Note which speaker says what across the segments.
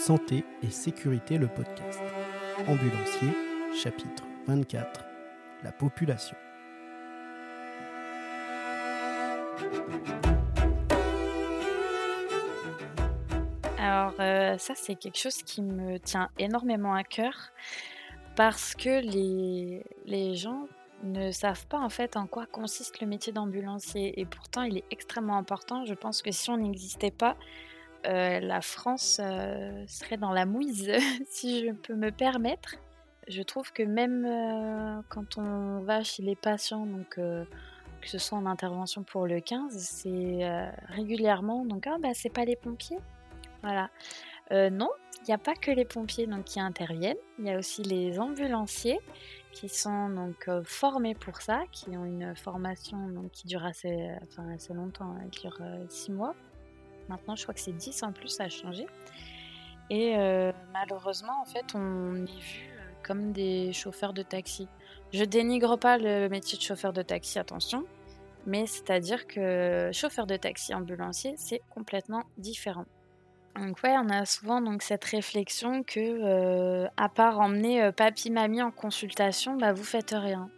Speaker 1: Santé et sécurité le podcast. Ambulancier, chapitre 24. La population.
Speaker 2: Alors euh, ça c'est quelque chose qui me tient énormément à cœur parce que les, les gens ne savent pas en fait en quoi consiste le métier d'ambulancier et pourtant il est extrêmement important. Je pense que si on n'existait pas, euh, la France euh, serait dans la mouise, si je peux me permettre. Je trouve que même euh, quand on va chez les patients, donc que ce soit en intervention pour le 15, c'est régulièrement donc ah bah c'est pas les pompiers, voilà. non, il n'y a pas que les pompiers donc qui interviennent, il y a aussi les ambulanciers qui sont donc formés pour ça, qui ont une formation donc, qui dure assez, enfin, assez longtemps, hein, qui dure six mois. Maintenant, je crois que c'est 10 en plus, ça a changé. Et euh, malheureusement, en fait, on est vu euh, comme des chauffeurs de taxi. Je dénigre pas le métier de chauffeur de taxi, attention, mais c'est-à-dire que chauffeur de taxi ambulancier, c'est complètement différent. Donc ouais, on a souvent donc cette réflexion que euh, à part emmener papy mamie en consultation, bah vous faites rien.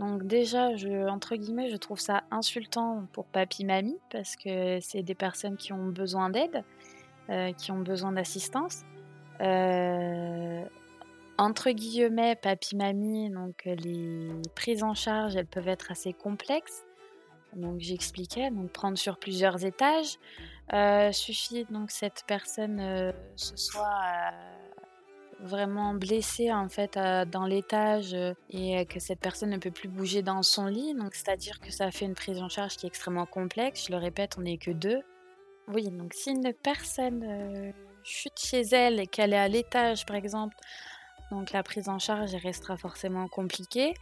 Speaker 2: Donc déjà, je, entre guillemets, je trouve ça insultant pour papy mamie parce que c'est des personnes qui ont besoin d'aide, euh, qui ont besoin d'assistance. Euh, entre guillemets, papy mamie, donc les prises en charge, elles peuvent être assez complexes. Donc j'expliquais, donc prendre sur plusieurs étages. Euh, suffit donc cette personne ce soit vraiment blessé en fait dans l'étage euh, et que cette personne ne peut plus bouger dans son lit. Donc c'est-à-dire que ça fait une prise en charge qui est extrêmement complexe. Je le répète, on n'est que deux. Oui, donc si une personne euh, chute chez elle et qu'elle est à l'étage par exemple, donc la prise en charge restera forcément compliquée.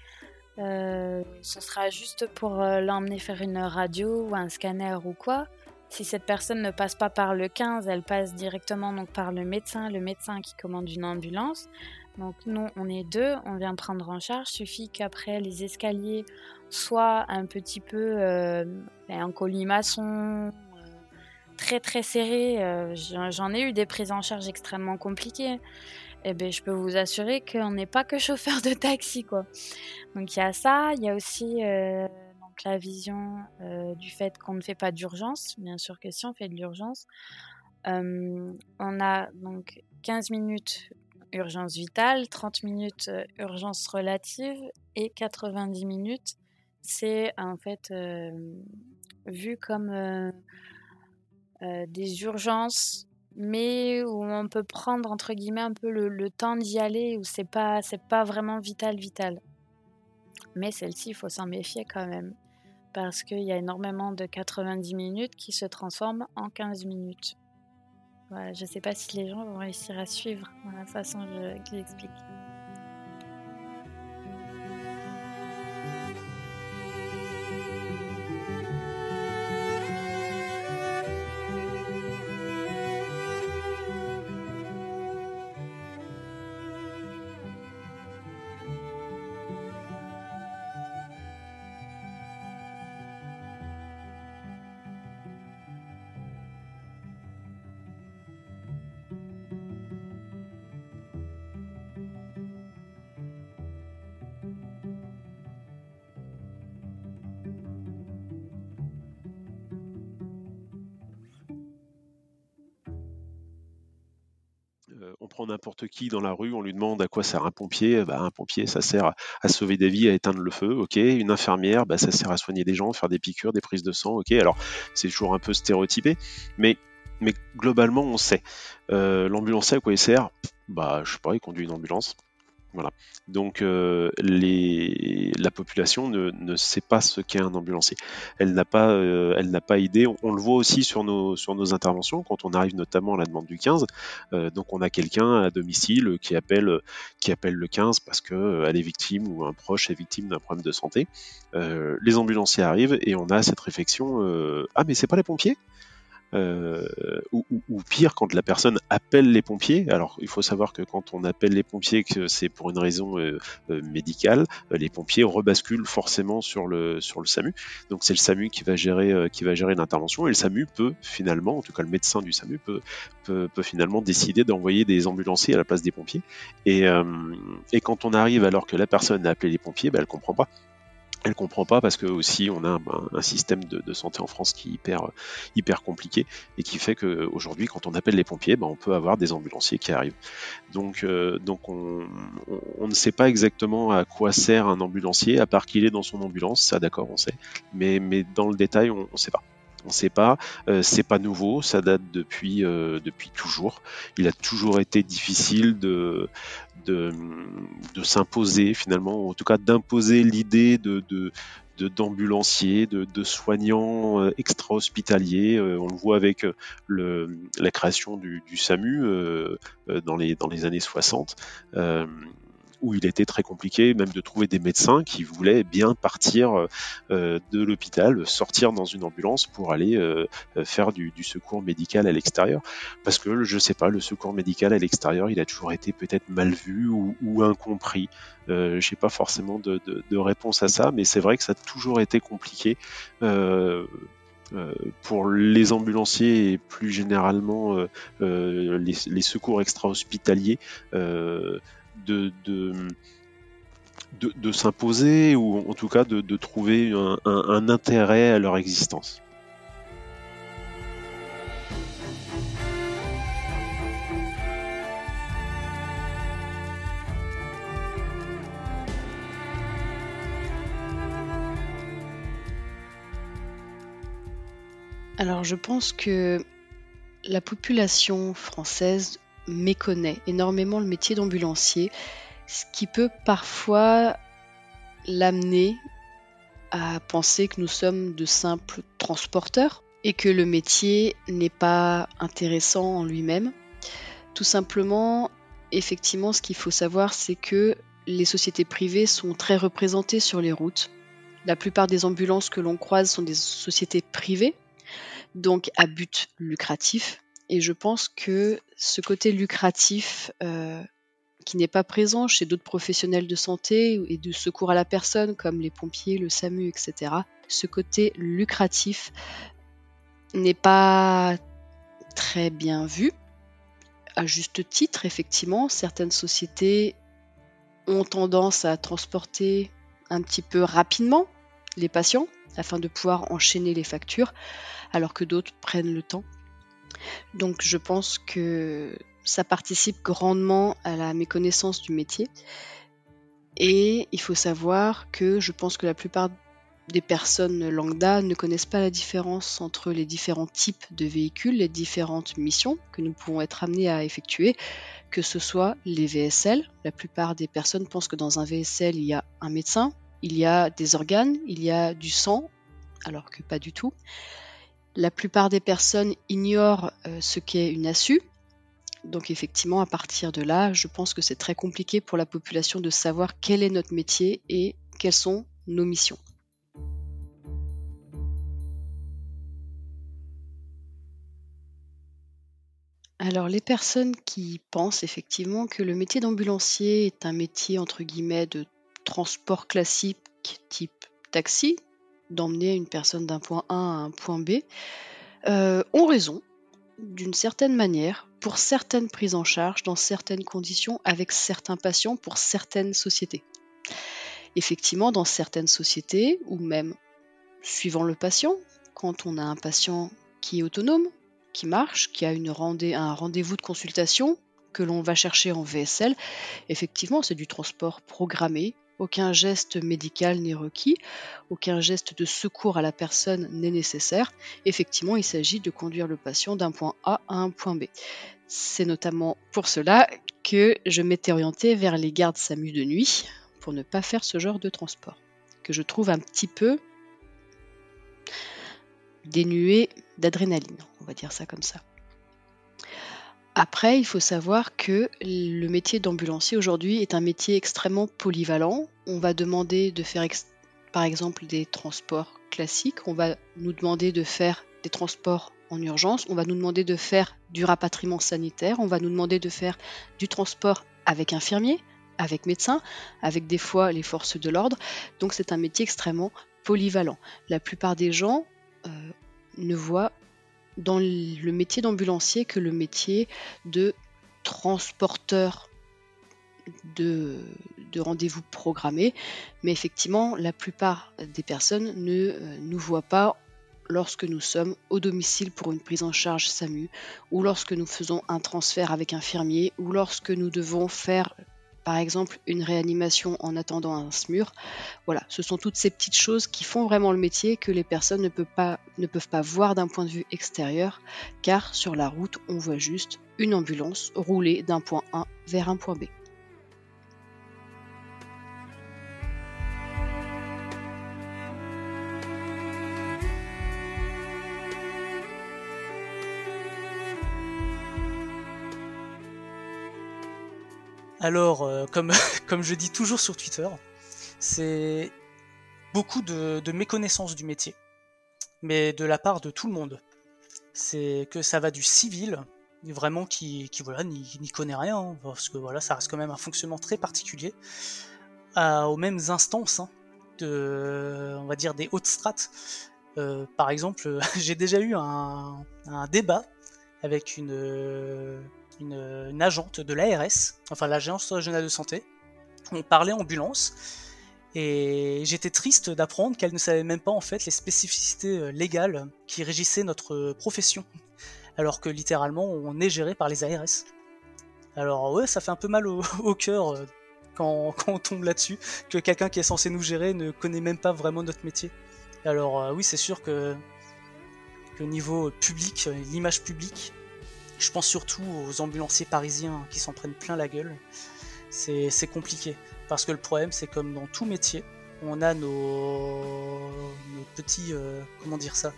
Speaker 2: Euh, ce sera juste pour l'emmener faire une radio ou un scanner ou quoi. Si cette personne ne passe pas par le 15, elle passe directement donc par le médecin, le médecin qui commande une ambulance. Donc nous, on est deux, on vient prendre en charge. Suffit qu'après les escaliers soient un petit peu euh, ben, en colimaçon, euh, très très serrés. Euh, j'en ai eu des prises en charge extrêmement compliquées. Eh ben, je peux vous assurer qu'on n'est pas que chauffeur de taxi, quoi. Donc il y a ça, il y a aussi la vision euh, du fait qu'on ne fait pas d'urgence. Bien sûr que si on fait de l'urgence, euh, on a donc 15 minutes urgence vitale, 30 minutes euh, urgence relative et 90 minutes, c'est en fait vu comme des urgences mais où on peut prendre entre guillemets un peu le, le temps d'y aller où c'est pas c'est pas vraiment vital vital mais celle-ci il faut s'en méfier quand même parce qu'il y a énormément de 90 minutes qui se transforment en 15 minutes. je ne sais pas si les gens vont réussir à suivre la façon dont je
Speaker 3: prend n'importe qui dans la rue, on lui demande à quoi sert un pompier. Bah, un pompier, ça sert à, sauver des vies, à éteindre le feu. Ok. Une infirmière, bah, ça sert à soigner des gens, faire des piqûres, des prises de sang. Ok. Alors c'est toujours un peu stéréotypé, mais globalement on sait. Euh, L'ambulancier à quoi il sert? Bah je sais pas, il conduit une ambulance. Voilà. Donc euh, la population ne, ne, sait pas ce qu'est un ambulancier. Elle n'a pas, euh, elle n'a pas idée. On, le voit aussi sur nos, sur nos interventions quand on arrive notamment à la demande du 15. Euh, donc on a quelqu'un à domicile qui appelle, qui appelle le 15 parce que elle est victime ou un proche est victime d'un problème de santé. les ambulanciers arrivent et on a cette réflexion ah mais c'est pas les pompiers? Euh, ou, pire quand la personne appelle les pompiers. Alors il faut savoir que quand on appelle les pompiers, que c'est pour une raison euh, médicale, les pompiers rebasculent forcément sur le sur le SAMU. Donc c'est le SAMU qui va gérer qui va gérer l'intervention et le SAMU peut finalement, en tout cas le médecin du SAMU peut peut, finalement décider d'envoyer des ambulanciers à la place des pompiers. Et, et quand on arrive alors que la personne a appelé les pompiers, ben, elle comprend pas elle comprend pas parce que aussi on a un, système de, santé en France qui est hyper hyper compliqué et qui fait qu'aujourd'hui quand on appelle les pompiers ben, on peut avoir des ambulanciers qui arrivent. Donc euh, on, ne sait pas exactement à quoi sert un ambulancier à part qu'il est dans son ambulance ça d'accord on sait. Mais dans le détail on, ne sait pas. On ne sait pas, euh, c'est pas nouveau, ça date depuis euh, depuis toujours. Il a toujours été difficile de de, s'imposer finalement, en tout cas d'imposer l'idée de, d'ambulanciers, de, soignants euh, extra-hospitaliers. Euh, on le voit avec euh, la création du, SAMU dans, les, dans les années 60 où il était très compliqué même de trouver des médecins qui voulaient bien partir euh, de l'hôpital, sortir dans une ambulance pour aller euh, faire du, secours médical à l'extérieur. Parce que, je sais pas, le secours médical à l'extérieur, il a toujours été peut-être mal vu ou, incompris. Euh, je n'ai pas forcément de, réponse à ça, mais c'est vrai que ça a toujours été compliqué. pour les ambulanciers et plus généralement les, secours extra-hospitaliers, de, de, s'imposer ou en tout cas de, trouver un, intérêt à leur existence.
Speaker 4: Alors je pense que la population française méconnaît énormément le métier d'ambulancier, ce qui peut parfois l'amener à penser que nous sommes de simples transporteurs et que le métier n'est pas intéressant en lui-même. Tout simplement, effectivement, ce qu'il faut savoir, c'est que les sociétés privées sont très représentées sur les routes. La plupart des ambulances que l'on croise sont des sociétés privées, donc à but lucratif. Et je pense que ce côté lucratif euh, qui n'est pas présent chez d'autres professionnels de santé et de secours à la personne comme les pompiers, le SAMU, etc., ce côté lucratif n'est pas très bien vu. À juste titre, effectivement, certaines sociétés ont tendance à transporter un petit peu rapidement les patients afin de pouvoir enchaîner les factures, alors que d'autres prennent le temps donc je pense que ça participe grandement à la méconnaissance du métier. Et il faut savoir que je pense que la plupart des personnes lambda ne connaissent pas la différence entre les différents types de véhicules, les différentes missions que nous pouvons être amenés à effectuer, que ce soit les VSL. La plupart des personnes pensent que dans un VSL, il y a un médecin, il y a des organes, il y a du sang, alors que pas du tout. La plupart des personnes ignorent euh, ce qu'est une ASU. Donc effectivement, à partir de là, je pense que c'est très compliqué pour la population de savoir quel est notre métier et quelles sont nos missions. Alors les personnes qui pensent effectivement que le métier d'ambulancier est un métier entre guillemets de transport classique type taxi, d'emmener une personne d'un point A à un point B, euh, ont raison, d'une certaine manière, pour certaines prises en charge, dans certaines conditions, avec certains patients, pour certaines sociétés. Effectivement, dans certaines sociétés, ou même suivant le patient, quand on a un patient qui est autonome, qui marche, qui a un rendez-vous de consultation que l'on va chercher en VSL, effectivement, c'est du transport programmé, aucun geste médical n'est requis, aucun geste de secours à la personne n'est nécessaire. Effectivement, il s'agit de conduire le patient d'un point A à un point B. C'est notamment pour cela que je m'étais orientée vers les gardes SAMU de nuit pour ne pas faire ce genre de transport, que je trouve un petit peu dénué d'adrénaline, on va dire ça comme ça. Après, il faut savoir que le métier d'ambulancier aujourd'hui est un métier extrêmement polyvalent. On va demander de faire par exemple des transports classiques, on va nous demander de faire des transports en urgence, on va nous demander de faire du rapatriement sanitaire, on va nous demander de faire du transport avec infirmier, avec médecin, avec des fois les forces de l'ordre. Donc c'est un métier extrêmement polyvalent. La plupart des gens euh, ne voient dans le métier d'ambulancier que le métier de transporteur de, de rendez-vous programmés, mais effectivement, la plupart des personnes ne euh, nous voient pas lorsque nous sommes au domicile pour une prise en charge SAMU, ou lorsque nous faisons un transfert avec infirmier, ou lorsque nous devons faire par exemple une réanimation en attendant un SMUR. Voilà, ce sont toutes ces petites choses qui font vraiment le métier que les personnes ne peuvent pas, ne peuvent pas voir d'un point de vue extérieur, car sur la route, on voit juste une ambulance rouler d'un point A vers un point B.
Speaker 5: Alors, euh, comme, je dis toujours sur Twitter, c'est beaucoup de, méconnaissance du métier, mais de la part de tout le monde. C'est que ça va du civil, vraiment qui, n'y connaît rien, hein, parce que voilà, ça reste quand même un fonctionnement très particulier, aux mêmes instances hein, on va dire, des hautes strates. Euh, par exemple, j'ai déjà eu un débat avec une une, agente de l'ARS, enfin l'agence régionale de santé. On parlait ambulance et j'étais triste d'apprendre qu'elle ne savait même pas en fait les spécificités euh, légales qui régissaient notre profession, alors que littéralement on est géré par les ARS. Alors ouais, ça fait un peu mal au, cœur euh, quand, on tombe là-dessus, que quelqu'un qui est censé nous gérer ne connaît même pas vraiment notre métier. Alors euh, oui, c'est sûr que, que niveau public, l'image publique, je pense surtout aux ambulanciers parisiens qui s'en prennent plein la gueule. C'est compliqué. Parce que le problème, c'est comme dans tout métier, on a nos, petits. Euh, comment dire ça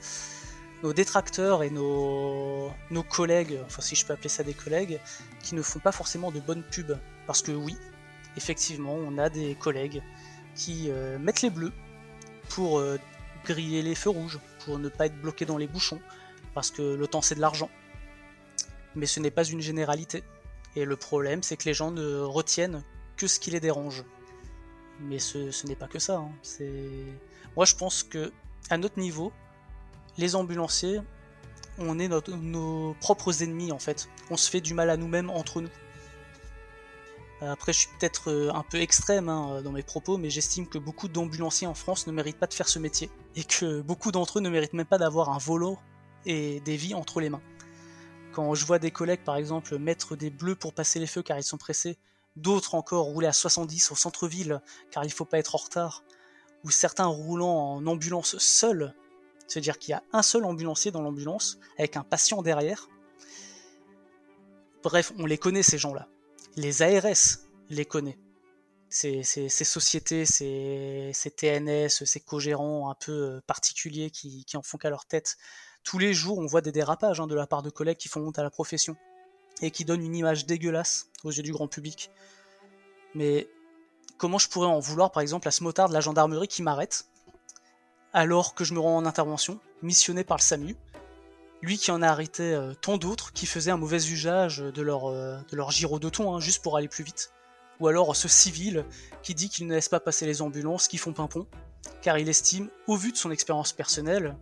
Speaker 5: Nos détracteurs et nos, collègues, enfin si je peux appeler ça des collègues, qui ne font pas forcément de bonnes pubs. Parce que oui, effectivement, on a des collègues qui euh, mettent les bleus pour euh, griller les feux rouges, pour ne pas être bloqués dans les bouchons, parce que le temps c'est de l'argent mais ce n'est pas une généralité. Et le problème, c'est que les gens ne retiennent que ce qui les dérange. Mais ce, n'est pas que ça. Hein. Moi, je pense que à notre niveau, les ambulanciers, on est nos propres ennemis en fait. On se fait du mal à nous-mêmes entre nous. Après, je suis peut-être euh, un peu extrême hein, dans mes propos, mais j'estime que beaucoup d'ambulanciers en France ne méritent pas de faire ce métier. Et que beaucoup d'entre eux ne méritent même pas d'avoir un volant et des vies entre les mains. Quand je vois des collègues, par exemple, mettre des bleus pour passer les feux car ils sont pressés, d'autres encore rouler à 70 au centre-ville car il faut pas être en retard, ou certains roulant en ambulance seul, c'est-à-dire qu'il y a un seul ambulancier dans l'ambulance avec un patient derrière. Bref, on les connaît ces gens-là. Les ARS les connaissent. Ces, sociétés, ces, TNS, ces co-gérants un peu euh, particuliers qui en font qu'à leur tête, tous les jours, on voit des dérapages hein, de la part de collègues qui font honte à la profession et qui donnent une image dégueulasse aux yeux du grand public. Mais comment je pourrais en vouloir, par exemple, à ce motard de la gendarmerie qui m'arrête alors que je me rends en intervention, missionné par le SAMU, lui qui en a arrêté euh, tant d'autres qui faisaient un mauvais usage de leur, euh, de leur gyro de hein, juste pour aller plus vite. Ou alors ce civil qui dit qu'il ne laisse pas passer les ambulances qui font pimpon, car il estime, au vu de son expérience personnelle,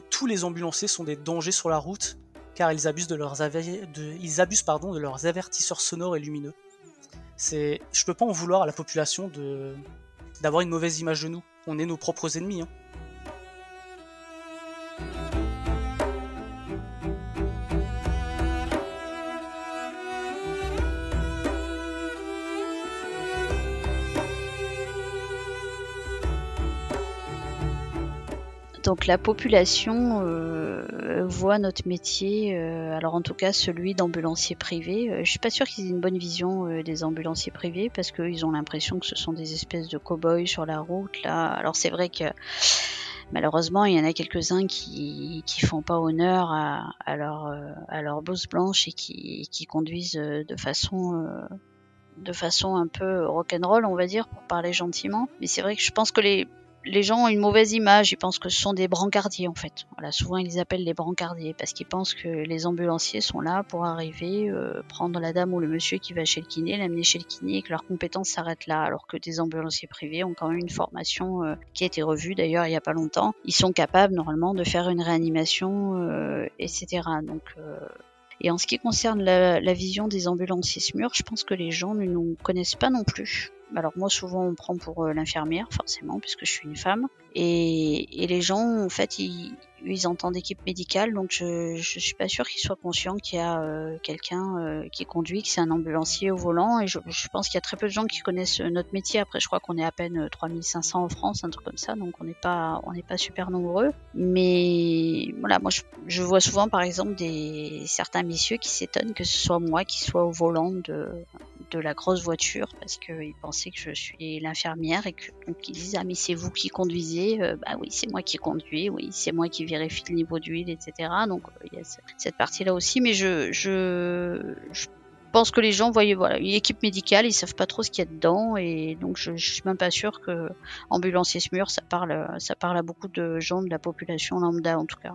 Speaker 5: tous les ambulanciers sont des dangers sur la route car ils abusent de leurs, ils abusent, pardon, de leurs avertisseurs sonores et lumineux. C'est, je peux pas en vouloir à la population de d'avoir une mauvaise image de nous. On est nos propres ennemis. Hein.
Speaker 2: Donc la population euh, voit notre métier, euh, alors en tout cas celui d'ambulancier privé. Euh, je suis pas sûre qu'ils aient une bonne vision des ambulanciers privés parce qu'ils ont l'impression que ce sont des espèces de cow-boys sur la route. Là, alors c'est vrai que malheureusement il y en a quelques-uns qui qui font pas honneur à, à leur à leur bosse blanche et qui, qui conduisent de façon de façon un peu rock'n'roll, on va dire, pour parler gentiment. Mais c'est vrai que je pense que les
Speaker 6: les gens ont une mauvaise image, ils pensent que ce sont des brancardiers en fait. Voilà, souvent ils les appellent les brancardiers parce qu'ils pensent que les ambulanciers sont là pour arriver, euh, prendre la dame ou le monsieur qui va chez le kiné, l'amener chez le kiné et que leurs compétences s'arrêtent là, alors que des ambulanciers privés ont quand même une formation euh, qui a été revue d'ailleurs il n'y a pas longtemps. Ils sont capables normalement de faire une réanimation, euh, etc. Donc et en ce qui concerne la, la vision des ambulanciers SMUR, je pense que les gens ne nous connaissent pas non plus. Alors moi souvent on prend pour euh, l'infirmière forcément puisque je suis une femme et, et les gens en fait ils, ils entendent équipe médicale, donc je, je suis pas sûre qu'ils soient conscients qu'il y a euh, quelqu'un euh, qui conduit, que c'est un ambulancier au volant. Et je, pense qu'il y a très peu de gens qui connaissent notre métier. Après, je crois qu'on est à peine 3500 en France, un truc comme ça, donc on n'est pas, pas super nombreux. Mais voilà, moi je, je, vois souvent par exemple des certains messieurs qui s'étonnent que ce soit moi qui soit au volant de, de la grosse voiture parce qu'ils pensaient que je suis l'infirmière et que donc ils disent ah mais c'est vous qui conduisez, euh, bah oui c'est moi qui conduis, oui c'est moi qui vérifie le niveau d'huile, etc. Donc il y a cette partie-là aussi, mais je, je, je pense que les gens voyaient voilà une équipe médicale, ils savent pas trop ce qu'il y a dedans et donc je, je suis même pas sûre que ambulancier SMUR ça parle ça parle à beaucoup de gens de la population lambda en tout cas.